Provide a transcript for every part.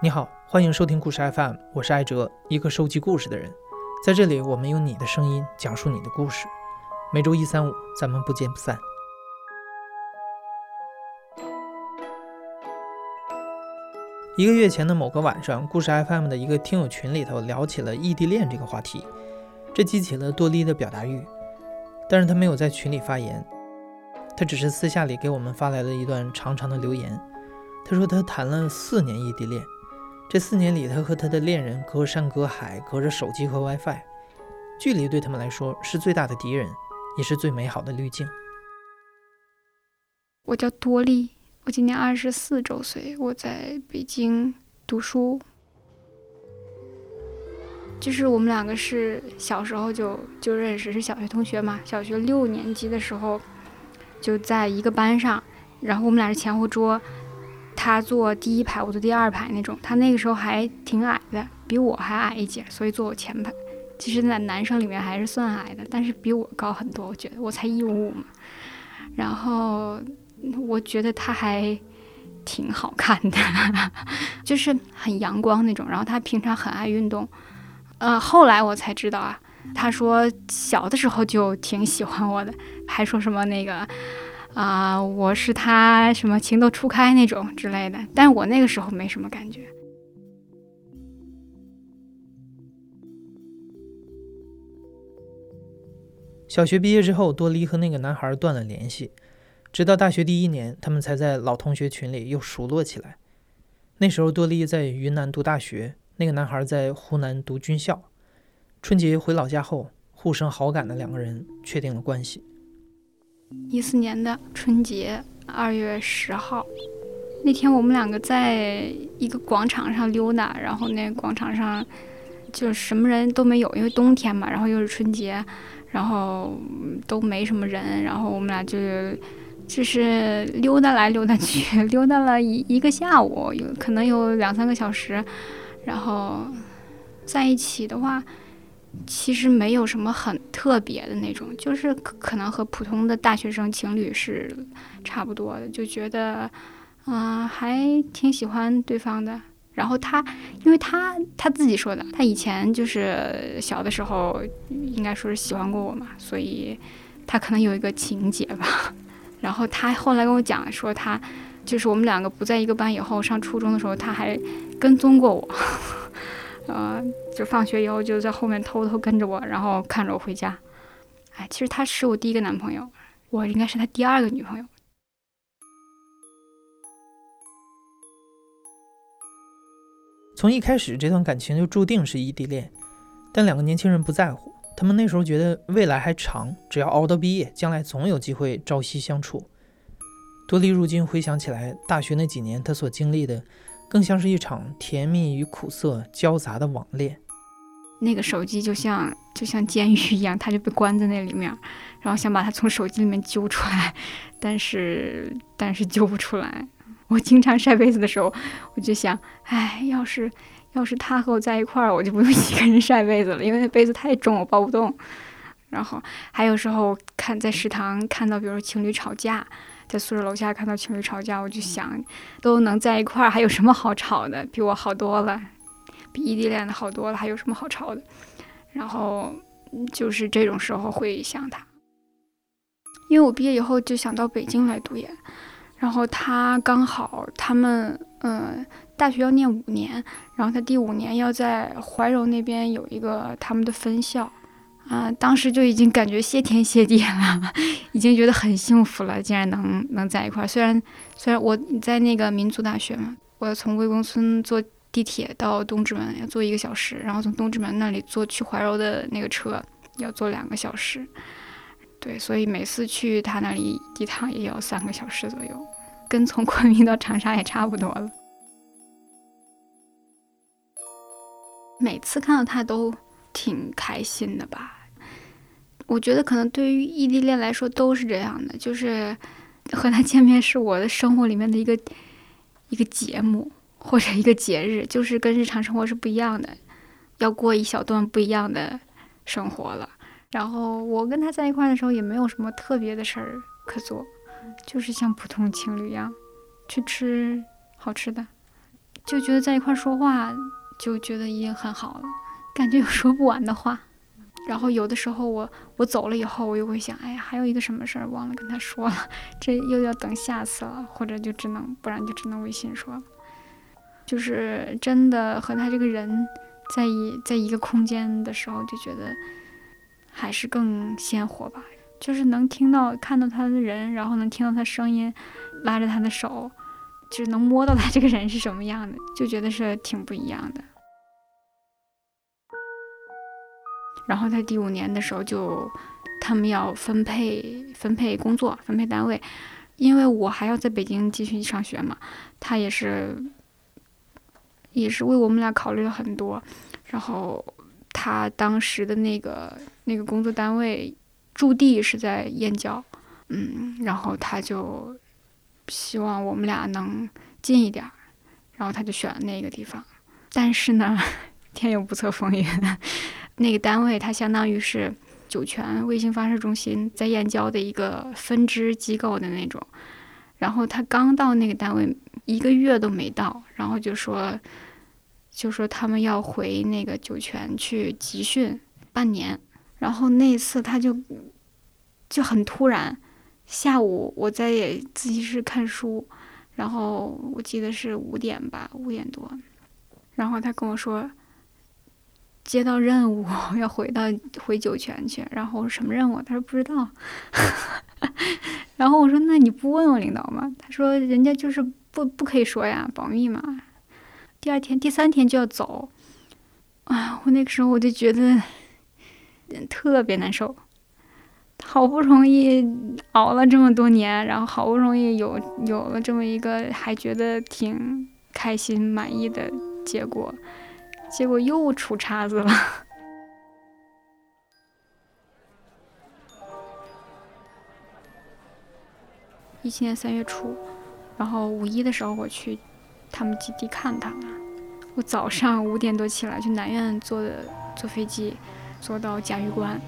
你好，欢迎收听故事 FM，我是艾哲，一个收集故事的人。在这里，我们用你的声音讲述你的故事。每周一、三、五，咱们不见不散。一个月前的某个晚上，故事 FM 的一个听友群里头聊起了异地恋这个话题，这激起了多莉的表达欲，但是他没有在群里发言，他只是私下里给我们发来了一段长长的留言。他说他谈了四年异地恋。这四年里，他和他的恋人隔山隔海，隔着手机和 WiFi，距离对他们来说是最大的敌人，也是最美好的滤镜。我叫多莉，我今年二十四周岁，我在北京读书。就是我们两个是小时候就就认识，是小学同学嘛。小学六年级的时候就在一个班上，然后我们俩是前后桌。他坐第一排，我坐第二排那种。他那个时候还挺矮的，比我还矮一截，所以坐我前排。其实，在男生里面还是算矮的，但是比我高很多。我觉得我才一五五嘛。然后我觉得他还挺好看的，就是很阳光那种。然后他平常很爱运动。呃，后来我才知道啊，他说小的时候就挺喜欢我的，还说什么那个。啊，我是他什么情窦初开那种之类的，但我那个时候没什么感觉。小学毕业之后，多莉和那个男孩断了联系，直到大学第一年，他们才在老同学群里又熟络起来。那时候，多莉在云南读大学，那个男孩在湖南读军校。春节回老家后，互生好感的两个人确定了关系。一四年的春节二月十号，那天我们两个在一个广场上溜达，然后那广场上就什么人都没有，因为冬天嘛，然后又是春节，然后都没什么人，然后我们俩就就是溜达来溜达去，溜达了一一个下午，有可能有两三个小时，然后在一起的话。其实没有什么很特别的那种，就是可能和普通的大学生情侣是差不多的，就觉得，嗯，还挺喜欢对方的。然后他，因为他他自己说的，他以前就是小的时候应该说是喜欢过我嘛，所以他可能有一个情节吧。然后他后来跟我讲说，他就是我们两个不在一个班以后，上初中的时候他还跟踪过我。呃，就放学以后就在后面偷偷跟着我，然后看着我回家。哎，其实他是我第一个男朋友，我应该是他第二个女朋友。从一开始，这段感情就注定是异地恋，但两个年轻人不在乎，他们那时候觉得未来还长，只要熬到毕业，将来总有机会朝夕相处。多莉如今回想起来，大学那几年，他所经历的。更像是一场甜蜜与苦涩交杂的网恋。那个手机就像就像监狱一样，他就被关在那里面，然后想把他从手机里面揪出来，但是但是揪不出来。我经常晒被子的时候，我就想，哎，要是要是他和我在一块儿，我就不用一个人晒被子了，因为那被子太重，我抱不动。然后还有时候看在食堂看到，比如情侣吵架。在宿舍楼下看到情侣吵架，我就想，都能在一块儿，还有什么好吵的？比我好多了，比异地恋的好多了，还有什么好吵的？然后就是这种时候会想他，因为我毕业以后就想到北京来读研，然后他刚好他们嗯大学要念五年，然后他第五年要在怀柔那边有一个他们的分校。啊，当时就已经感觉谢天谢地了，已经觉得很幸福了，竟然能能在一块儿。虽然虽然我在那个民族大学嘛，我要从魏公村坐地铁到东直门要坐一个小时，然后从东直门那里坐去怀柔的那个车要坐两个小时。对，所以每次去他那里一趟也要三个小时左右，跟从昆明到长沙也差不多了。每次看到他都挺开心的吧。我觉得可能对于异地恋来说都是这样的，就是 和他见面是我的生活里面的一个一个节目或者一个节日，就是跟日常生活是不一样的，要过一小段不一样的生活了。然后我跟他在一块儿的时候也没有什么特别的事儿可做，就是像普通情侣一样去吃好吃的，就觉得在一块儿说话，就觉得已经很好了，感觉有说不完的话。然后有的时候我我走了以后，我又会想，哎呀，还有一个什么事儿忘了跟他说了，这又要等下次了，或者就只能不然就只能微信说了。就是真的和他这个人在一在一个空间的时候，就觉得还是更鲜活吧。就是能听到看到他的人，然后能听到他声音，拉着他的手，就是能摸到他这个人是什么样的，就觉得是挺不一样的。然后在第五年的时候，就他们要分配分配工作，分配单位，因为我还要在北京继续上学嘛，他也是也是为我们俩考虑了很多。然后他当时的那个那个工作单位驻地是在燕郊，嗯，然后他就希望我们俩能近一点儿，然后他就选了那个地方。但是呢，天有不测风云。那个单位，它相当于是酒泉卫星发射中心在燕郊的一个分支机构的那种。然后他刚到那个单位一个月都没到，然后就说，就说他们要回那个酒泉去集训半年。然后那次他就就很突然，下午我在自习室看书，然后我记得是五点吧，五点多，然后他跟我说。接到任务 要回到回酒泉去，然后我说什么任务？他说不知道。然后我说那你不问问领导吗？他说人家就是不不可以说呀，保密嘛。第二天、第三天就要走，啊，我那个时候我就觉得特别难受。好不容易熬了这么多年，然后好不容易有有了这么一个还觉得挺开心满意的结果。结果又出岔子了。一七年三月初，然后五一的时候我去他们基地看他们。我早上五点多起来去南苑坐的坐飞机，坐到嘉峪关，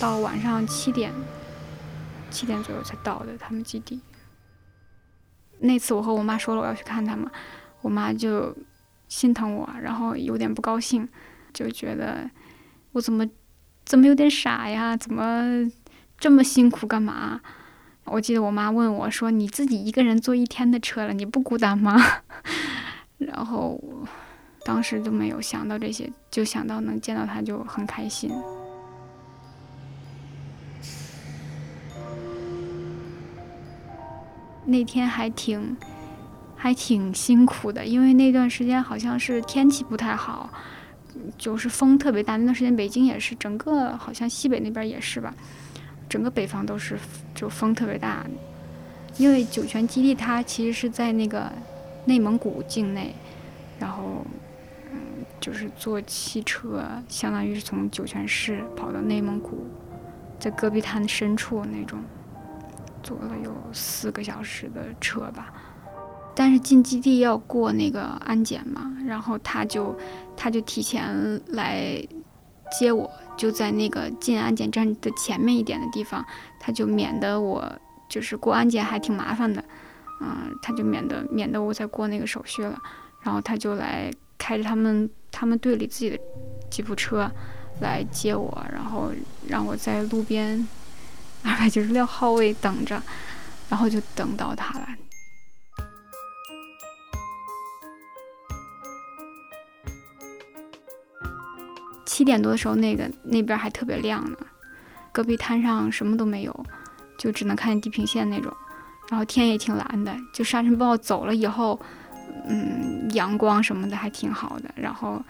到晚上七点七点左右才到的他们基地。那次我和我妈说了我要去看他们，我妈就。心疼我，然后有点不高兴，就觉得我怎么怎么有点傻呀？怎么这么辛苦干嘛？我记得我妈问我说：“你自己一个人坐一天的车了，你不孤单吗？” 然后当时就没有想到这些，就想到能见到他就很开心。那天还挺。还挺辛苦的，因为那段时间好像是天气不太好，就是风特别大。那段时间北京也是，整个好像西北那边也是吧，整个北方都是就风特别大。因为酒泉基地它其实是在那个内蒙古境内，然后嗯，就是坐汽车，相当于是从酒泉市跑到内蒙古，在戈壁滩深处那种，坐了有四个小时的车吧。但是进基地要过那个安检嘛，然后他就他就提前来接我，就在那个进安检站的前面一点的地方，他就免得我就是过安检还挺麻烦的，嗯，他就免得免得我再过那个手续了，然后他就来开着他们他们队里自己的吉普车来接我，然后让我在路边二百九十六号位等着，然后就等到他了。一点多的时候，那个那边还特别亮呢，戈壁滩上什么都没有，就只能看见地平线那种，然后天也挺蓝的。就沙尘暴走了以后，嗯，阳光什么的还挺好的。然后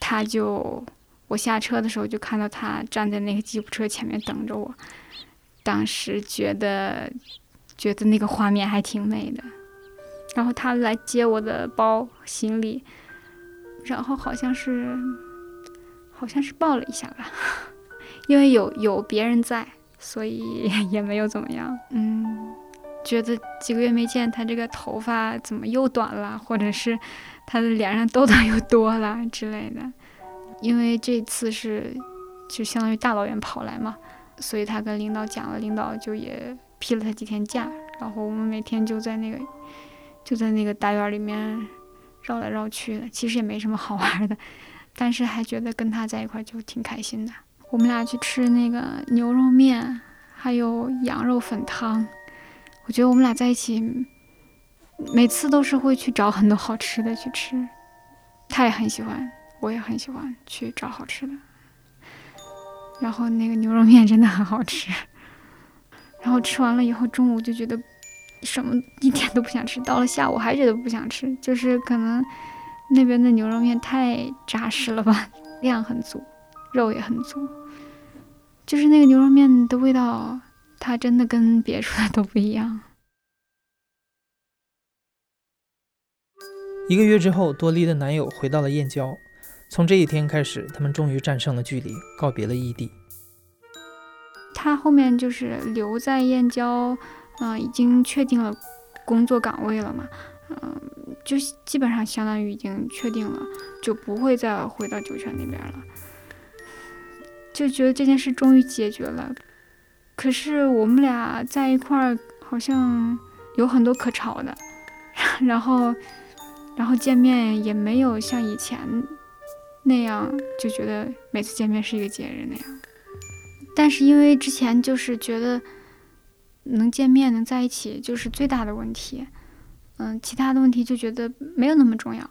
他就我下车的时候就看到他站在那个吉普车前面等着我，当时觉得觉得那个画面还挺美的。然后他来接我的包行李，然后好像是。好像是抱了一下吧，因为有有别人在，所以 也没有怎么样。嗯，觉得几个月没见他这个头发怎么又短了，或者是他的脸上痘痘又多了之类的。因为这次是就相当于大老远跑来嘛，所以他跟领导讲了，领导就也批了他几天假。然后我们每天就在那个就在那个大院里面绕来绕去的，其实也没什么好玩的，但是还觉得跟他在一块就挺开心的。我们俩去吃那个牛肉面，还有羊肉粉汤。我觉得我们俩在一起，每次都是会去找很多好吃的去吃。他也很喜欢，我也很喜欢去找好吃的。然后那个牛肉面真的很好吃。然后吃完了以后，中午就觉得什么一点都不想吃。到了下午还觉得不想吃，就是可能那边的牛肉面太扎实了吧，量很足，肉也很足。就是那个牛肉面的味道，它真的跟别处的都不一样。一个月之后，多莉的男友回到了燕郊。从这一天开始，他们终于战胜了距离，告别了异地。他后面就是留在燕郊，嗯，已经确定了工作岗位了嘛，嗯，就基本上相当于已经确定了，就不会再回到酒泉那边了。就觉得这件事终于解决了，可是我们俩在一块儿好像有很多可吵的，然后，然后见面也没有像以前那样就觉得每次见面是一个节日那样。但是因为之前就是觉得能见面能在一起就是最大的问题，嗯，其他的问题就觉得没有那么重要，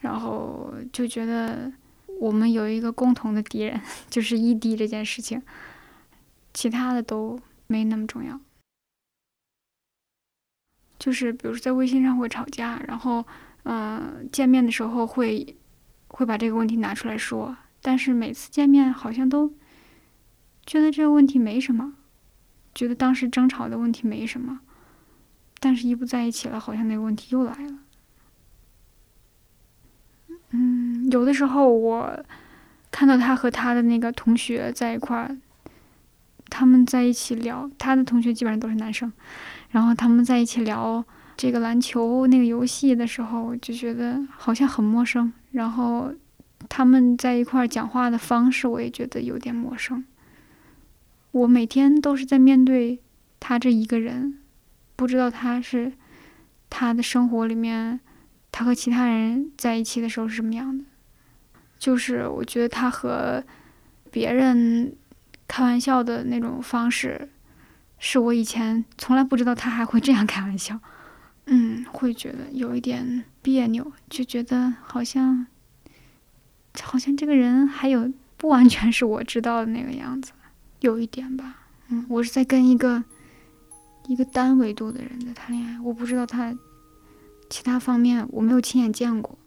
然后就觉得。我们有一个共同的敌人，就是异地这件事情，其他的都没那么重要。就是比如说在微信上会吵架，然后嗯，见面的时候会会把这个问题拿出来说，但是每次见面好像都觉得这个问题没什么，觉得当时争吵的问题没什么，但是一不在一起了，好像那个问题又来了。嗯，有的时候我看到他和他的那个同学在一块儿，他们在一起聊，他的同学基本上都是男生，然后他们在一起聊这个篮球那个游戏的时候，我就觉得好像很陌生。然后他们在一块儿讲话的方式，我也觉得有点陌生。我每天都是在面对他这一个人，不知道他是他的生活里面。他和其他人在一起的时候是什么样的？就是我觉得他和别人开玩笑的那种方式，是我以前从来不知道他还会这样开玩笑。嗯，会觉得有一点别扭，就觉得好像好像这个人还有不完全是我知道的那个样子，有一点吧。嗯，我是在跟一个一个单维度的人在谈恋爱，我不知道他。其他方面我没有亲眼见过。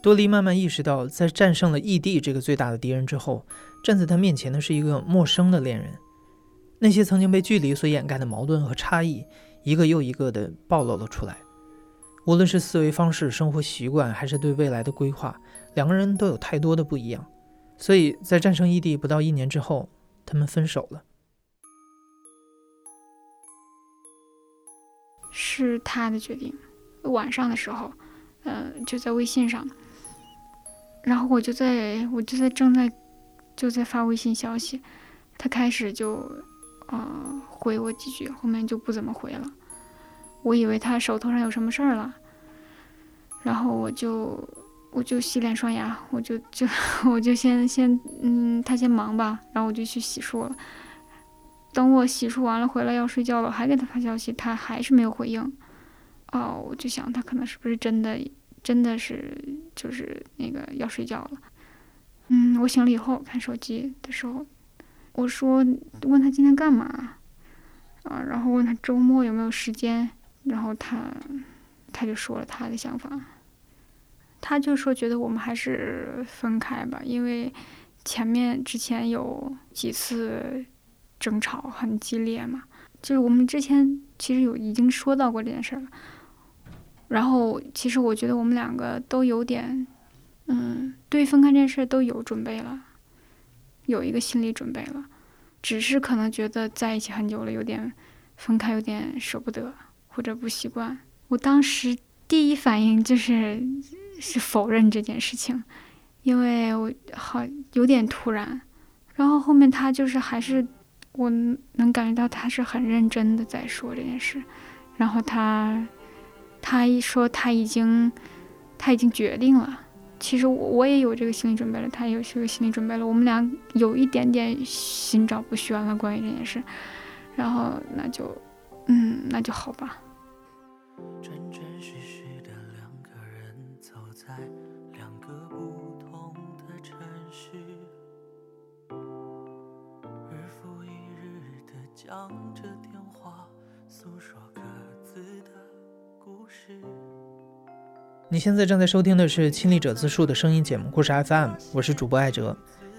多莉慢慢意识到，在战胜了异地这个最大的敌人之后，站在他面前的是一个陌生的恋人。那些曾经被距离所掩盖的矛盾和差异，一个又一个的暴露了出来。无论是思维方式、生活习惯，还是对未来的规划，两个人都有太多的不一样。所以在战胜异地不到一年之后，他们分手了。是他的决定。晚上的时候，呃，就在微信上，然后我就在我就在正在就在发微信消息，他开始就呃回我几句，后面就不怎么回了。我以为他手头上有什么事儿了，然后我就我就洗脸刷牙，我就就我就先先嗯，他先忙吧，然后我就去洗漱了。等我洗漱完了回来要睡觉了，我还给他发消息，他还是没有回应。哦，我就想他可能是不是真的，真的是就是那个要睡觉了。嗯，我醒了以后看手机的时候，我说问他今天干嘛，啊，然后问他周末有没有时间，然后他他就说了他的想法，他就说觉得我们还是分开吧，因为前面之前有几次。争吵很激烈嘛，就是我们之前其实有已经说到过这件事了。然后其实我觉得我们两个都有点，嗯，对分开这件事都有准备了，有一个心理准备了，只是可能觉得在一起很久了，有点分开有点舍不得或者不习惯。我当时第一反应就是是否认这件事情，因为我好有点突然。然后后面他就是还是。我能感觉到他是很认真的在说这件事，然后他他一说他已经他已经决定了。其实我我也有这个心理准备了，他也有这个心理准备了。我们俩有一点点心照不宣了关于这件事，然后那就，嗯，那就好吧。日的讲着电话，诉说各自的故事。你现在正在收听的是《亲历者自述》的声音节目《故事 FM》，我是主播艾哲。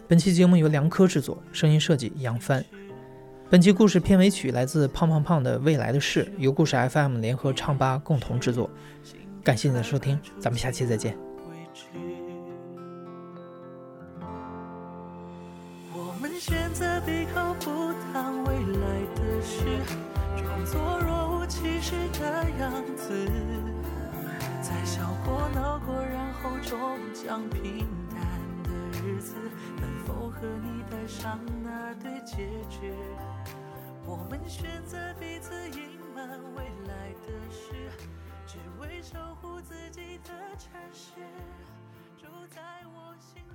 本期节目由梁科制作，声音设计杨帆。本期故事片尾曲来自胖胖胖的《未来的事》，由故事 FM 联合唱吧共同制作。感谢你的收听，咱们下期再见。终将平淡的日子能否和你带上那对戒指我们选择彼此隐瞒未来的事只为守护自己的城市住在我心。